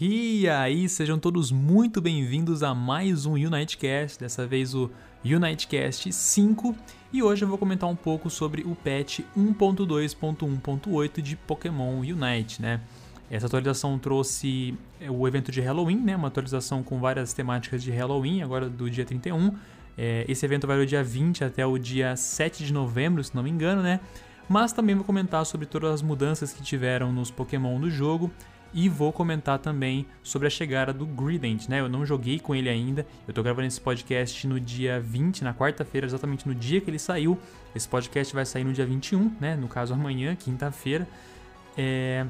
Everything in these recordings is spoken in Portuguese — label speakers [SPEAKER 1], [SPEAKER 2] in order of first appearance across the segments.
[SPEAKER 1] E aí, sejam todos muito bem-vindos a mais um Unitecast, dessa vez o Unitecast 5, e hoje eu vou comentar um pouco sobre o patch 1.2.1.8 de Pokémon Unite, né? Essa atualização trouxe é, o evento de Halloween, né? Uma atualização com várias temáticas de Halloween, agora do dia 31. É, esse evento vai do dia 20 até o dia 7 de novembro, se não me engano, né? Mas também vou comentar sobre todas as mudanças que tiveram nos Pokémon do jogo e vou comentar também sobre a chegada do Grident, né? Eu não joguei com ele ainda. Eu tô gravando esse podcast no dia 20, na quarta-feira, exatamente no dia que ele saiu. Esse podcast vai sair no dia 21, né? No caso amanhã, quinta-feira. É...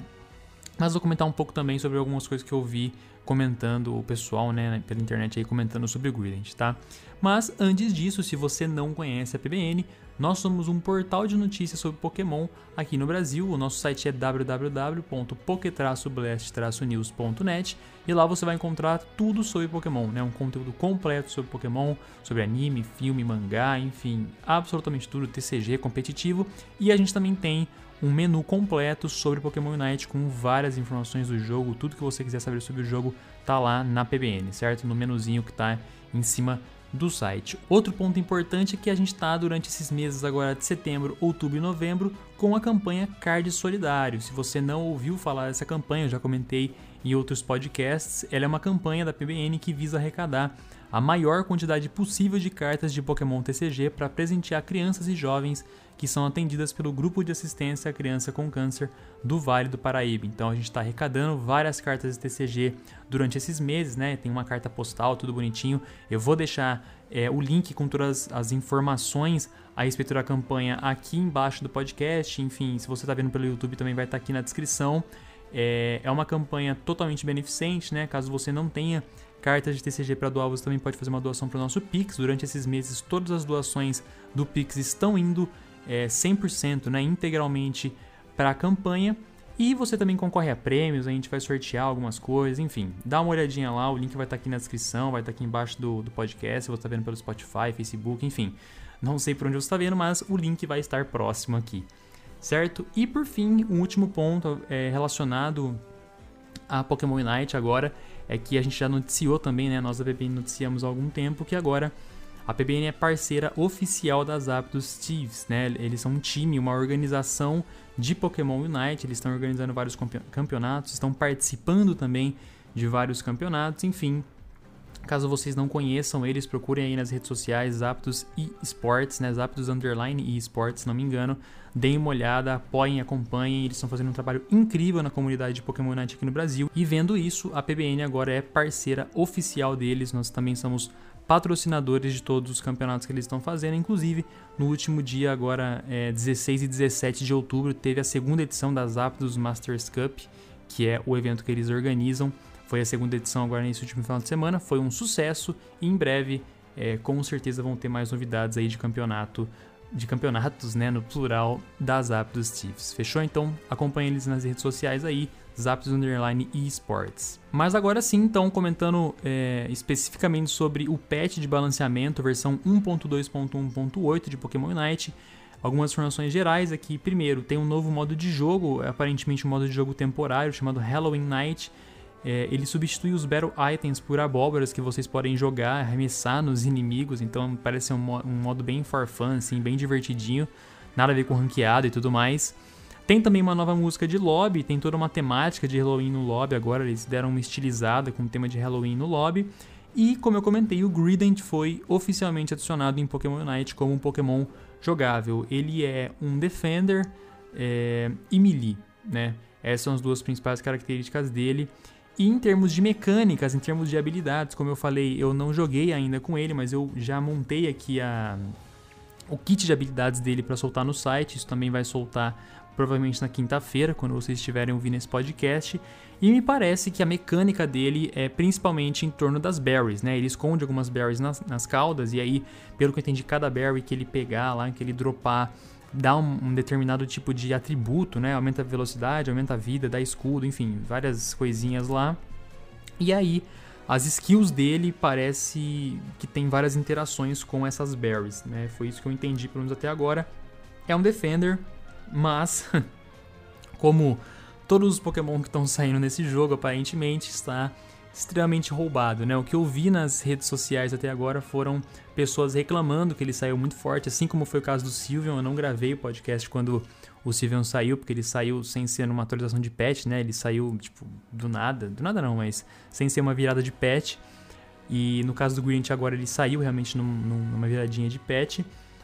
[SPEAKER 1] Mas vou comentar um pouco também sobre algumas coisas que eu vi comentando o pessoal, né, pela internet aí comentando sobre o Grident, tá? Mas antes disso, se você não conhece a PBN, nós somos um portal de notícias sobre Pokémon aqui no Brasil. O nosso site é www.poke-blast-news.net e lá você vai encontrar tudo sobre Pokémon, né? Um conteúdo completo sobre Pokémon, sobre anime, filme, mangá, enfim, absolutamente tudo, TCG competitivo. E a gente também tem um menu completo sobre Pokémon Unite com várias informações do jogo, tudo que você quiser saber sobre o jogo tá lá na PBN, certo? No menuzinho que tá em cima do site. Outro ponto importante é que a gente está durante esses meses agora de setembro, outubro e novembro com a campanha Card Solidário. Se você não ouviu falar dessa campanha, eu já comentei em outros podcasts, ela é uma campanha da PBN que visa arrecadar a maior quantidade possível de cartas de Pokémon TCG para presentear crianças e jovens que são atendidas pelo Grupo de Assistência à Criança com Câncer do Vale do Paraíba. Então a gente está arrecadando várias cartas de TCG durante esses meses, né? Tem uma carta postal, tudo bonitinho. Eu vou deixar é, o link com todas as informações a respeito da campanha aqui embaixo do podcast. Enfim, se você está vendo pelo YouTube também vai estar tá aqui na descrição. É, é uma campanha totalmente beneficente, né? Caso você não tenha cartas de TCG para doar, você também pode fazer uma doação para o nosso Pix. Durante esses meses, todas as doações do Pix estão indo é, 100%, né, integralmente para a campanha. E você também concorre a prêmios, a gente vai sortear algumas coisas, enfim. Dá uma olhadinha lá, o link vai estar tá aqui na descrição, vai estar tá aqui embaixo do, do podcast, você está vendo pelo Spotify, Facebook, enfim. Não sei por onde você está vendo, mas o link vai estar próximo aqui, certo? E por fim, um último ponto é, relacionado a Pokémon Unite agora é que a gente já noticiou também, né? Nós da BBN noticiamos há algum tempo que agora a PBN é parceira oficial das Aptos Thieves, né? Eles são um time, uma organização de Pokémon Unite, eles estão organizando vários campeonatos, estão participando também de vários campeonatos, enfim. Caso vocês não conheçam eles, procurem aí nas redes sociais Aptos e Sports, né? Aptos Underline e Sports, se não me engano. Deem uma olhada, apoiem, acompanhem. Eles estão fazendo um trabalho incrível na comunidade de Pokémon Unite aqui no Brasil. E vendo isso, a PBN agora é parceira oficial deles. Nós também somos patrocinadores de todos os campeonatos que eles estão fazendo. Inclusive, no último dia, agora é, 16 e 17 de outubro, teve a segunda edição das Aptos Masters Cup, que é o evento que eles organizam. Foi a segunda edição agora nesse último final de semana, foi um sucesso e em breve, é, com certeza, vão ter mais novidades aí de campeonato de campeonatos, né, no plural, das Aptos Chiefs. Fechou? Então acompanhe eles nas redes sociais aí, Zaps Underline Esports. Mas agora sim, então, comentando é, especificamente sobre o patch de balanceamento, versão 1.2.1.8 de Pokémon Unite. Algumas informações gerais aqui. Primeiro, tem um novo modo de jogo, aparentemente um modo de jogo temporário chamado Halloween Night. É, ele substitui os Battle Items por abóboras que vocês podem jogar, arremessar nos inimigos. Então parece um, um modo bem for fun, assim, bem divertidinho. Nada a ver com ranqueado e tudo mais. Tem também uma nova música de lobby, tem toda uma temática de Halloween no lobby agora, eles deram uma estilizada com o tema de Halloween no lobby. E, como eu comentei, o Grident foi oficialmente adicionado em Pokémon Unite como um Pokémon jogável. Ele é um Defender é, e Melee, né? Essas são as duas principais características dele. E em termos de mecânicas, em termos de habilidades, como eu falei, eu não joguei ainda com ele, mas eu já montei aqui a, o kit de habilidades dele para soltar no site. Isso também vai soltar provavelmente na quinta-feira, quando vocês estiverem ouvindo esse podcast. E me parece que a mecânica dele é principalmente em torno das berries, né? Ele esconde algumas berries nas, nas caudas, e aí, pelo que eu entendi, cada berry que ele pegar lá, que ele dropar, dá um, um, determinado tipo de atributo, né? Aumenta a velocidade, aumenta a vida, dá escudo, enfim, várias coisinhas lá. E aí, as skills dele parece que tem várias interações com essas berries, né? Foi isso que eu entendi, pelo menos até agora. É um defender, mas, como todos os Pokémon que estão saindo nesse jogo aparentemente está extremamente roubado, né? O que eu vi nas redes sociais até agora foram pessoas reclamando que ele saiu muito forte, assim como foi o caso do Sylveon. Eu não gravei o podcast quando o Sylveon saiu, porque ele saiu sem ser numa atualização de patch, né? Ele saiu, tipo, do nada, do nada não, mas sem ser uma virada de patch. E no caso do Gwent agora ele saiu realmente num, numa viradinha de patch.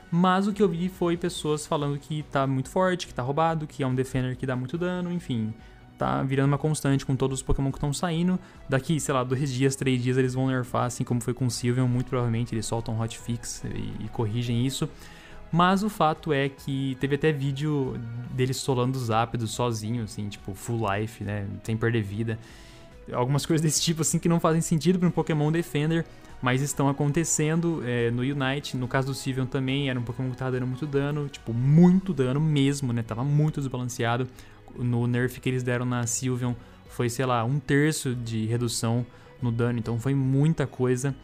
[SPEAKER 1] Mas o que eu vi foi pessoas falando que tá muito forte, que tá roubado, que é um Defender que dá muito dano, enfim. Tá virando uma constante com todos os Pokémon que estão saindo. Daqui, sei lá, dois dias, três dias eles vão nerfar, assim como foi com o Sylveon, muito provavelmente eles soltam hotfix e, e corrigem isso. Mas o fato é que teve até vídeo dele solando os ápidos sozinho, assim, tipo, full life, né? Sem perder vida. Algumas coisas desse tipo, assim, que não fazem sentido para um Pokémon Defender mas estão acontecendo é, no Unite. No caso do Sylveon também, era um Pokémon que tava dando muito dano, tipo, muito dano mesmo, né? Tava muito desbalanceado. No nerf que eles deram na Sylveon foi, sei lá, um terço de redução no dano, então foi muita coisa.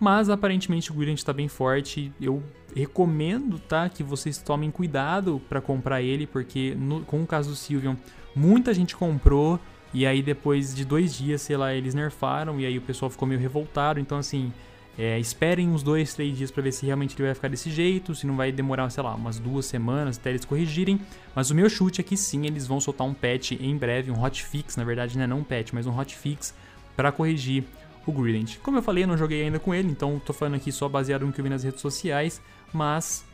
[SPEAKER 1] Mas aparentemente o Brilliant está bem forte. Eu recomendo, tá, que vocês tomem cuidado para comprar ele, porque no, com o caso do Sylveon, muita gente comprou e aí depois de dois dias, sei lá, eles nerfaram e aí o pessoal ficou meio revoltado. Então assim, é, esperem uns dois, três dias para ver se realmente ele vai ficar desse jeito, se não vai demorar, sei lá, umas duas semanas até eles corrigirem. Mas o meu chute é que sim, eles vão soltar um patch em breve, um hotfix, na verdade não é não um patch, mas um hotfix para corrigir o Grident. Como eu falei, eu não joguei ainda com ele, então tô falando aqui só baseado no que eu vi nas redes sociais, mas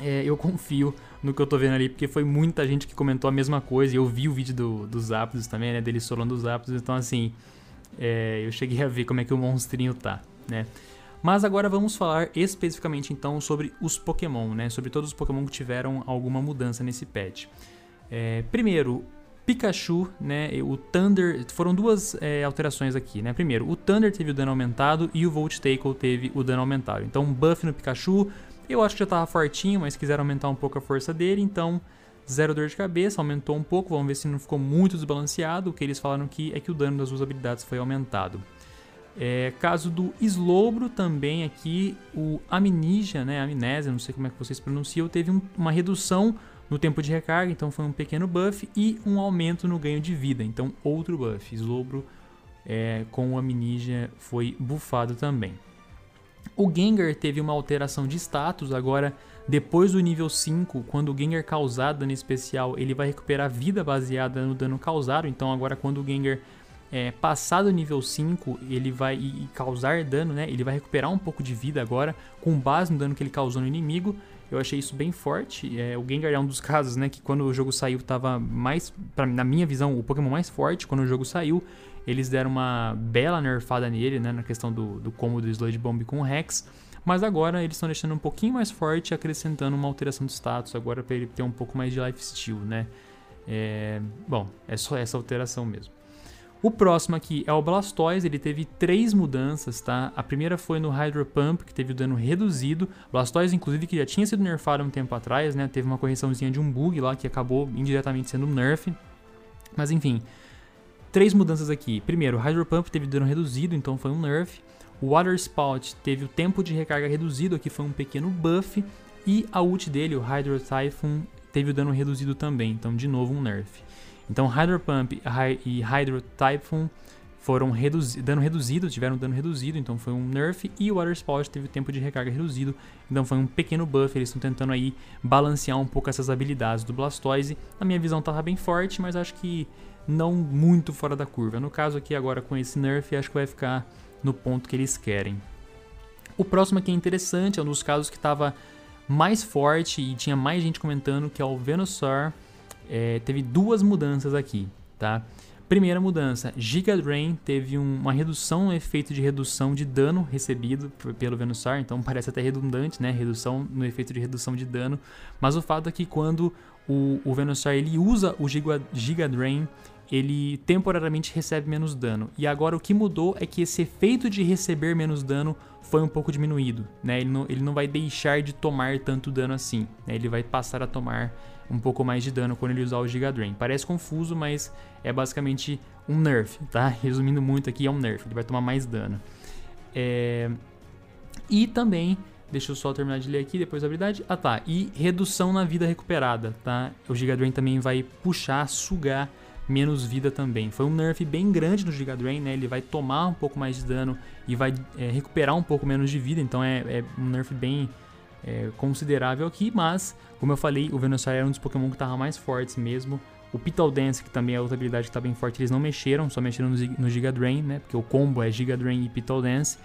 [SPEAKER 1] é, eu confio no que eu tô vendo ali, porque foi muita gente que comentou a mesma coisa. E eu vi o vídeo do, dos Aptos também, né? Dele solando os Aptos. Então, assim, é, eu cheguei a ver como é que o monstrinho tá, né? Mas agora vamos falar especificamente então sobre os Pokémon, né? Sobre todos os Pokémon que tiveram alguma mudança nesse patch. É, primeiro, Pikachu, né? O Thunder. Foram duas é, alterações aqui, né? Primeiro, o Thunder teve o dano aumentado e o Volt Tackle teve o dano aumentado. Então, um buff no Pikachu, eu acho que já estava fortinho, mas quiseram aumentar um pouco a força dele, então zero dor de cabeça, aumentou um pouco, vamos ver se não ficou muito desbalanceado. O que eles falaram aqui é que o dano das duas habilidades foi aumentado. É, caso do Slowbro também aqui, o Amnesia, né, Amnésia, não sei como é que vocês pronunciam, teve um, uma redução no tempo de recarga, então foi um pequeno buff e um aumento no ganho de vida, então outro buff. Slowbro é, com o Amnesia foi bufado também. O Gengar teve uma alteração de status, agora depois do nível 5, quando o Gengar causar dano especial, ele vai recuperar vida baseada no dano causado, então agora quando o Gengar é, passar do nível 5, ele vai e, causar dano, né? Ele vai recuperar um pouco de vida agora, com base no dano que ele causou no inimigo. Eu achei isso bem forte. É, o Gengar é um dos casos, né, que quando o jogo saiu tava mais, pra, na minha visão, o Pokémon mais forte quando o jogo saiu. Eles deram uma bela nerfada nele, né, na questão do, do combo do Sludge Bomb com o Rex. Mas agora eles estão deixando um pouquinho mais forte, acrescentando uma alteração de status agora para ele ter um pouco mais de lifesteal, né? É, bom, é só essa alteração mesmo. O próximo aqui é o Blastoise, ele teve três mudanças, tá? A primeira foi no Hydro Pump, que teve o dano reduzido. Blastoise, inclusive, que já tinha sido nerfado um tempo atrás, né? Teve uma correçãozinha de um bug lá que acabou indiretamente sendo um nerf. Mas enfim, Três mudanças aqui. Primeiro, o Hydro Pump teve dano reduzido, então foi um nerf. O Water Spout teve o tempo de recarga reduzido, aqui foi um pequeno buff. E a ult dele, o Hydro Typhoon, teve o dano reduzido também, então de novo um nerf. Então Hydro Pump e Hydro Typhoon foram reduzi dano reduzido, tiveram dano reduzido, então foi um nerf. E o Water Spout teve tempo de recarga reduzido, então foi um pequeno buff. Eles estão tentando aí balancear um pouco essas habilidades do Blastoise. Na minha visão tava bem forte, mas acho que não muito fora da curva. No caso aqui agora com esse nerf, acho que vai ficar no ponto que eles querem. O próximo aqui é interessante, é um dos casos que estava mais forte e tinha mais gente comentando, que é o Venusaur. É, teve duas mudanças aqui, tá? Primeira mudança, Giga Drain teve um, uma redução no efeito de redução de dano recebido pelo Venusaur, então parece até redundante, né? Redução no efeito de redução de dano, mas o fato é que quando o, o Venusaur ele usa o Giga, Giga Drain, ele temporariamente recebe menos dano. E agora o que mudou é que esse efeito de receber menos dano foi um pouco diminuído, né? Ele não, ele não vai deixar de tomar tanto dano assim, né? Ele vai passar a tomar um pouco mais de dano quando ele usar o Giga Drain. Parece confuso, mas é basicamente um nerf, tá? Resumindo muito aqui, é um nerf, ele vai tomar mais dano. É... E também, deixa eu só terminar de ler aqui, depois a habilidade. Ah tá, e redução na vida recuperada, tá? O Giga Drain também vai puxar, sugar menos vida também. Foi um nerf bem grande no Giga Drain, né? Ele vai tomar um pouco mais de dano e vai é, recuperar um pouco menos de vida, então é, é um nerf bem é, considerável aqui, mas, como eu falei, o Venusaur era um dos Pokémon que estava mais fortes mesmo. O Pital Dance, que também é outra habilidade que está bem forte, eles não mexeram, só mexeram no, no Giga Drain, né? Porque o combo é Giga Drain e Pital Dance.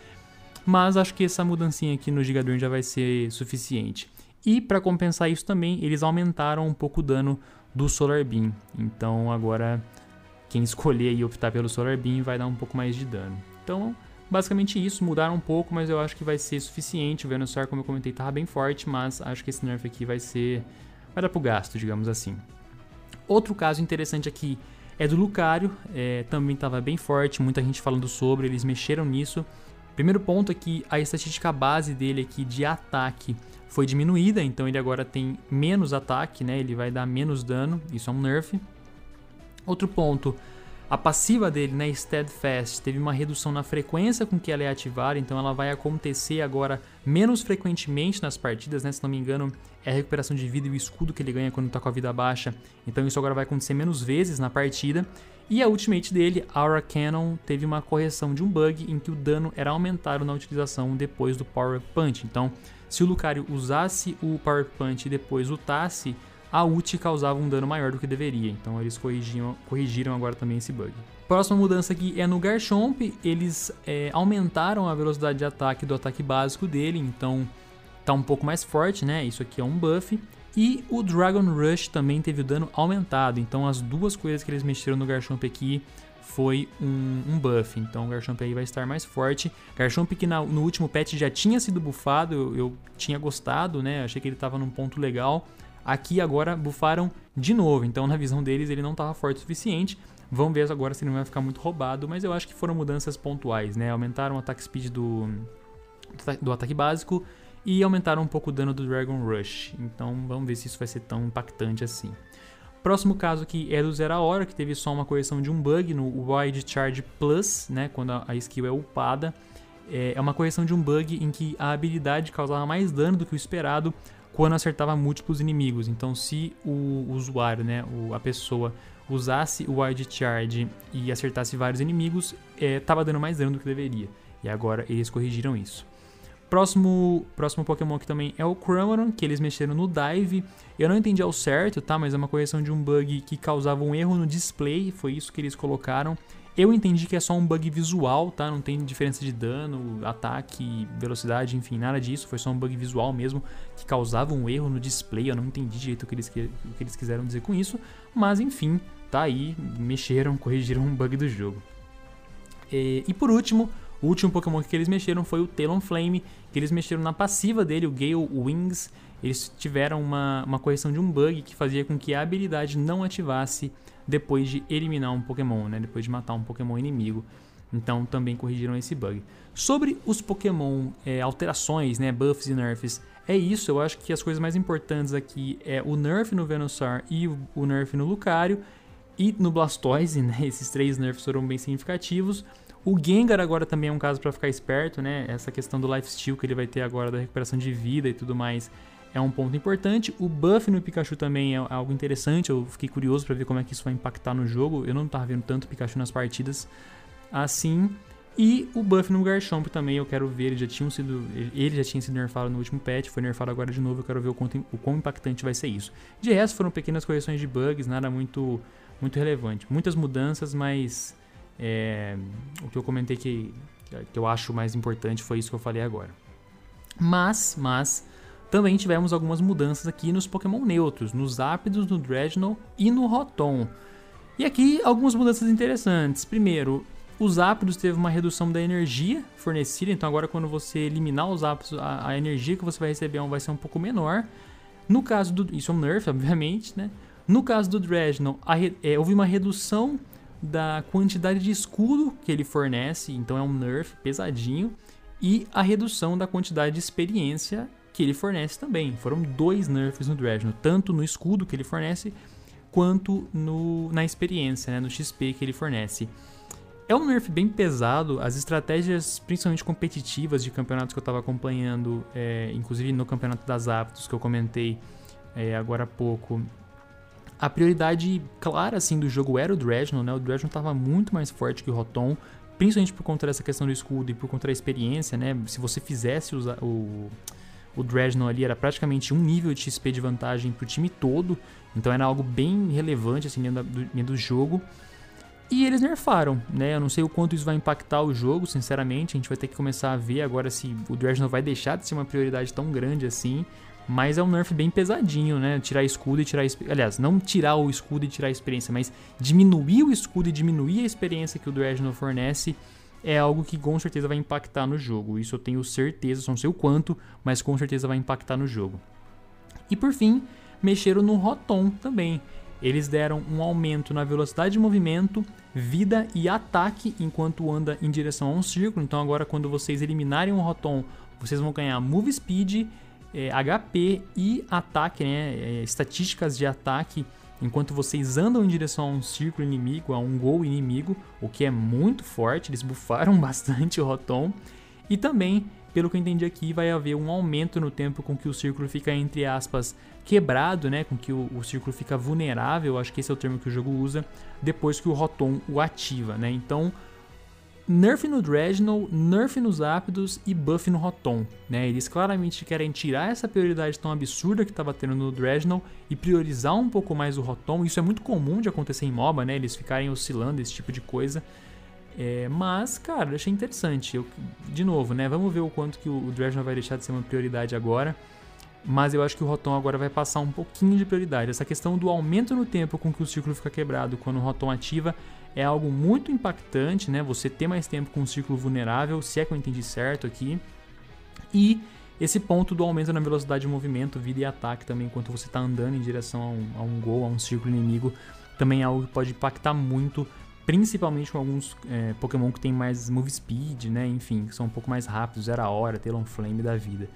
[SPEAKER 1] Mas acho que essa mudancinha aqui no Giga Drain já vai ser suficiente. E para compensar isso também, eles aumentaram um pouco o dano do Solar Beam. Então agora quem escolher e optar pelo Solar Beam vai dar um pouco mais de dano. Então, basicamente isso, mudaram um pouco, mas eu acho que vai ser suficiente. O Venusaur, como eu comentei, estava bem forte, mas acho que esse nerf aqui vai ser vai dar pro gasto, digamos assim. Outro caso interessante aqui é do Lucario, é, também estava bem forte, muita gente falando sobre, eles mexeram nisso. Primeiro ponto é que a estatística base dele aqui de ataque foi diminuída, então ele agora tem menos ataque, né? Ele vai dar menos dano, isso é um nerf. Outro ponto, a passiva dele, né, Steadfast, teve uma redução na frequência com que ela é ativada, então ela vai acontecer agora menos frequentemente nas partidas, né? Se não me engano, é a recuperação de vida e o escudo que ele ganha quando tá com a vida baixa. Então isso agora vai acontecer menos vezes na partida. E a ultimate dele, Aura Cannon, teve uma correção de um bug em que o dano era aumentado na utilização depois do Power Punch. Então, se o Lucario usasse o Power Punch e depois lutasse, a ult causava um dano maior do que deveria, então eles corrigiram, corrigiram agora também esse bug. Próxima mudança aqui é no Garchomp, eles é, aumentaram a velocidade de ataque do ataque básico dele, então tá um pouco mais forte, né? Isso aqui é um buff. E o Dragon Rush também teve o dano aumentado, então as duas coisas que eles mexeram no Garchomp aqui foi um, um, buff, então o Garchomp aí vai estar mais forte. Garchomp que na, no último patch já tinha sido buffado, eu, eu tinha gostado, né? Achei que ele estava num ponto legal. Aqui agora bufaram de novo, então na visão deles ele não estava forte o suficiente. Vamos ver agora se ele não vai ficar muito roubado, mas eu acho que foram mudanças pontuais, né? Aumentaram o ataque speed do, do ataque básico e aumentaram um pouco o dano do Dragon Rush. Então vamos ver se isso vai ser tão impactante assim. Próximo caso aqui é do Zero Hora, que teve só uma correção de um bug no Wide Charge Plus, né? Quando a skill é upada. É, é uma correção de um bug em que a habilidade causava mais dano do que o esperado quando acertava múltiplos inimigos. Então, se o usuário, né, a pessoa, usasse o Wide Charge e acertasse vários inimigos, estava é, dando mais dano do que deveria. E agora eles corrigiram isso. Próximo, próximo Pokémon aqui também é o Cramoran, que eles mexeram no Dive. Eu não entendi ao certo, tá? Mas é uma correção de um bug que causava um erro no display, foi isso que eles colocaram. Eu entendi que é só um bug visual, tá? Não tem diferença de dano, ataque, velocidade, enfim, nada disso. Foi só um bug visual mesmo que causava um erro no display. Eu não entendi direito o que eles, o que eles quiseram dizer com isso. Mas enfim, tá aí. Mexeram, corrigiram um bug do jogo. E, e por último, o último Pokémon que eles mexeram foi o Talonflame, que eles mexeram na passiva dele, o Gale Wings. Eles tiveram uma, uma correção de um bug que fazia com que a habilidade não ativasse depois de eliminar um Pokémon, né? Depois de matar um Pokémon inimigo. Então também corrigiram esse bug. Sobre os Pokémon, é, alterações, né, buffs e nerfs, é isso. Eu acho que as coisas mais importantes aqui é o nerf no Venusaur e o nerf no Lucario. E no Blastoise, né, esses três nerfs foram bem significativos. O Gengar agora também é um caso para ficar esperto, né? Essa questão do lifesteal que ele vai ter agora da recuperação de vida e tudo mais é um ponto importante. O buff no Pikachu também é algo interessante, eu fiquei curioso para ver como é que isso vai impactar no jogo. Eu não estava vendo tanto Pikachu nas partidas assim. E o buff no Garchomp também eu quero ver, ele já tinha sido, ele já tinha sido nerfado no último patch, foi nerfado agora de novo, eu quero ver o quão, o quão impactante vai ser isso. De resto foram pequenas correções de bugs, nada muito muito relevante. Muitas mudanças, mas é, o que eu comentei que, que eu acho mais importante foi isso que eu falei agora. Mas, mas também tivemos algumas mudanças aqui nos Pokémon neutros, nos Ápidos, no Drednaw e no Rotom. E aqui algumas mudanças interessantes. Primeiro, os ápidos teve uma redução da energia fornecida, então agora quando você eliminar os ápidos, a, a energia que você vai receber vai ser um pouco menor. No caso do... isso é um nerf, obviamente, né? No caso do Drednaw, é, houve uma redução da quantidade de escudo que ele fornece, então é um nerf pesadinho, e a redução da quantidade de experiência que ele fornece também. Foram dois nerfs no Drednaw, tanto no escudo que ele fornece, quanto no, na experiência, né, no XP que ele fornece. É um nerf bem pesado, as estratégias, principalmente competitivas de campeonatos que eu estava acompanhando, é, inclusive no campeonato das Aptos que eu comentei é, agora há pouco, a prioridade clara assim do jogo era o Dredgenon, né? O Dredgenon estava muito mais forte que o Rotom, principalmente por conta dessa questão do escudo e por conta da experiência, né? Se você fizesse o Dredgenon ali era praticamente um nível de XP de vantagem pro time todo, então era algo bem relevante assim dentro do, dentro do jogo. E eles nerfaram, né? Eu não sei o quanto isso vai impactar o jogo, sinceramente. A gente vai ter que começar a ver agora se o Dredgenon vai deixar de ser uma prioridade tão grande assim. Mas é um nerf bem pesadinho, né? Tirar escudo e tirar. Aliás, não tirar o escudo e tirar a experiência, mas diminuir o escudo e diminuir a experiência que o Dredgenon fornece é algo que com certeza vai impactar no jogo. Isso eu tenho certeza, só não sei o quanto, mas com certeza vai impactar no jogo. E por fim, mexeram no Rotom também. Eles deram um aumento na velocidade de movimento, vida e ataque enquanto anda em direção a um círculo. Então agora quando vocês eliminarem um Rotom, vocês vão ganhar Move Speed, é, HP e ataque, né, é, estatísticas de ataque enquanto vocês andam em direção a um círculo inimigo, a um gol inimigo, o que é muito forte. Eles bufaram bastante o Rotom. E também pelo que eu entendi aqui, vai haver um aumento no tempo com que o círculo fica, entre aspas, quebrado, né? Com que o, o círculo fica vulnerável, acho que esse é o termo que o jogo usa, depois que o Rotom o ativa, né? Então, nerf no Dredgenon, nerf nos Aptos e buff no Rotom, né? Eles claramente querem tirar essa prioridade tão absurda que estava tendo no Dredgenon e priorizar um pouco mais o Rotom. Isso é muito comum de acontecer em MOBA, né? Eles ficarem oscilando esse tipo de coisa. É, mas, cara, achei interessante. Eu, de novo, né? Vamos ver o quanto que o, Dredgeon vai deixar de ser uma prioridade agora. Mas eu acho que o Rotom agora vai passar um pouquinho de prioridade. Essa questão do aumento no tempo com que o círculo fica quebrado quando o Rotom ativa é algo muito impactante, né? Você ter mais tempo com um círculo vulnerável, se é que eu entendi certo aqui. E esse ponto do aumento na velocidade de movimento, vida e ataque também, enquanto você está andando em direção a um, a um gol, a um círculo inimigo, também é algo que pode impactar muito principalmente com alguns é, Pokémon que tem mais move speed, né? Enfim, que são um pouco mais rápidos, Zero a Hora, Talonflame da vida.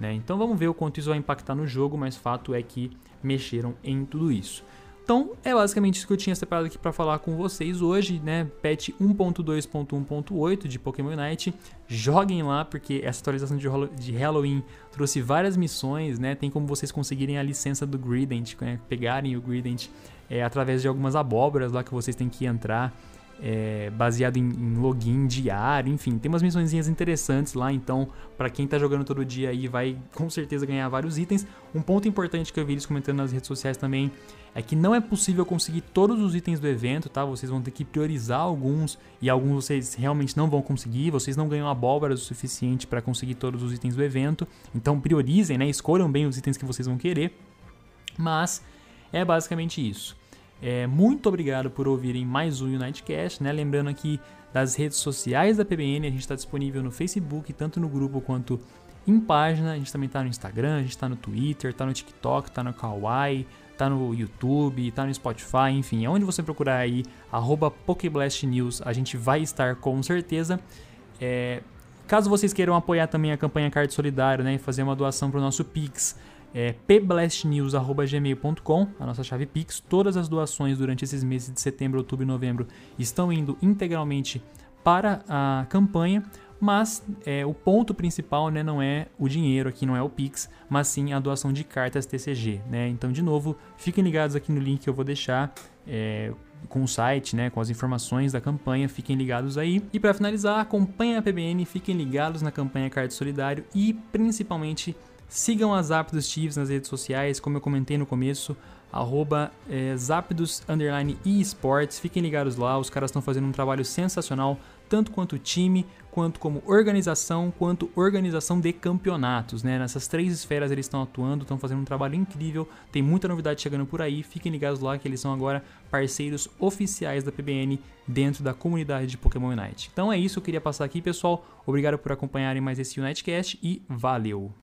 [SPEAKER 1] Né? Então vamos ver o quanto isso vai impactar no jogo, mas fato é que mexeram em tudo isso. Então é basicamente isso que eu tinha separado aqui para falar com vocês hoje, né? Patch 1.2.1.8 de Pokémon Unite. Joguem lá porque essa atualização de Halloween trouxe várias missões, né? Tem como vocês conseguirem a licença do Grident, né? pegarem o Grident é, através de algumas abóboras lá que vocês têm que entrar. É, baseado em, em, login diário, enfim, tem umas missõezinhas interessantes lá, então para quem tá jogando todo dia aí vai com certeza ganhar vários itens. Um ponto importante que eu vi eles comentando nas redes sociais também é que não é possível conseguir todos os itens do evento, tá? Vocês vão ter que priorizar alguns e alguns vocês realmente não vão conseguir, vocês não ganham abóboras o suficiente para conseguir todos os itens do evento. Então priorizem, né? Escolham bem os itens que vocês vão querer. Mas é basicamente isso. É, muito obrigado por ouvirem mais um Unitecast, né? Lembrando aqui das redes sociais da PBN, a gente está disponível no Facebook, tanto no grupo quanto em página. A gente também está no Instagram, a gente está no Twitter, está no TikTok, está no Kawaii, está no YouTube, está no Spotify, enfim, onde você procurar aí, arroba a gente vai estar com certeza. É, caso vocês queiram apoiar também a campanha Card Solidário, né, e fazer uma doação para o nosso Pix, é pblastnews.gmail.com, a nossa chave Pix. Todas as doações durante esses meses de setembro, outubro e novembro estão indo integralmente para a campanha, mas é, o ponto principal né, não é o dinheiro aqui, não é o Pix, mas sim a doação de cartas TCG. Né? Então, de novo, fiquem ligados aqui no link que eu vou deixar. É, com o site, né, com as informações da campanha, fiquem ligados aí. E para finalizar, acompanhem a PBN, fiquem ligados na campanha Card Solidário e principalmente Sigam as Zapdos Chiefs nas redes sociais, como eu comentei no começo, arroba é, Zapdos underline eSports. Fiquem ligados lá, os caras estão fazendo um trabalho sensacional, tanto quanto time, quanto como organização, quanto organização de campeonatos. Né? Nessas três esferas eles estão atuando, estão fazendo um trabalho incrível, tem muita novidade chegando por aí. Fiquem ligados lá que eles são agora parceiros oficiais da PBN dentro da comunidade de Pokémon Unite. Então é isso, eu queria passar aqui, pessoal. Obrigado por acompanharem mais esse Unitecast e valeu!